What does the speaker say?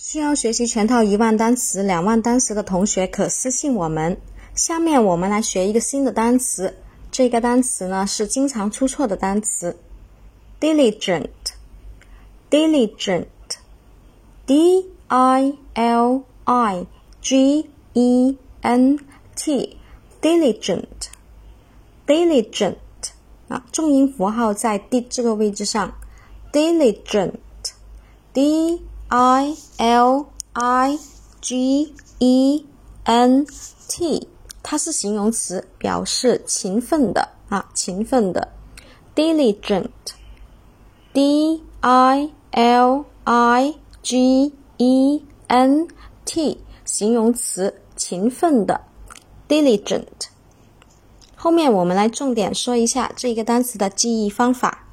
需要学习全套一万单词、两万单词的同学可私信我们。下面我们来学一个新的单词，这个单词呢是经常出错的单词，diligent，diligent，d i l i g e n t，diligent，diligent，啊，重音符号在 d 这个位置上，diligent，d。I L I G E N T，它是形容词，表示勤奋的啊，勤奋的。Diligent，D I L I G E N T，形容词，勤奋的。Diligent。后面我们来重点说一下这个单词的记忆方法。